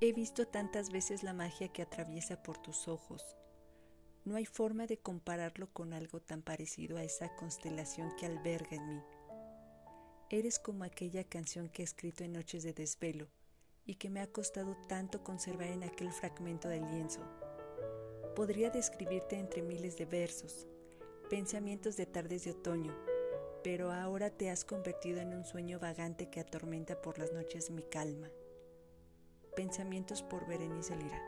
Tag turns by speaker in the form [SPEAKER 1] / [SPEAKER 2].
[SPEAKER 1] He visto tantas veces la magia que atraviesa por tus ojos. No hay forma de compararlo con algo tan parecido a esa constelación que alberga en mí. Eres como aquella canción que he escrito en noches de desvelo y que me ha costado tanto conservar en aquel fragmento de lienzo. Podría describirte entre miles de versos, pensamientos de tardes de otoño, pero ahora te has convertido en un sueño vagante que atormenta por las noches mi calma. Pensamientos por Berenice Lira.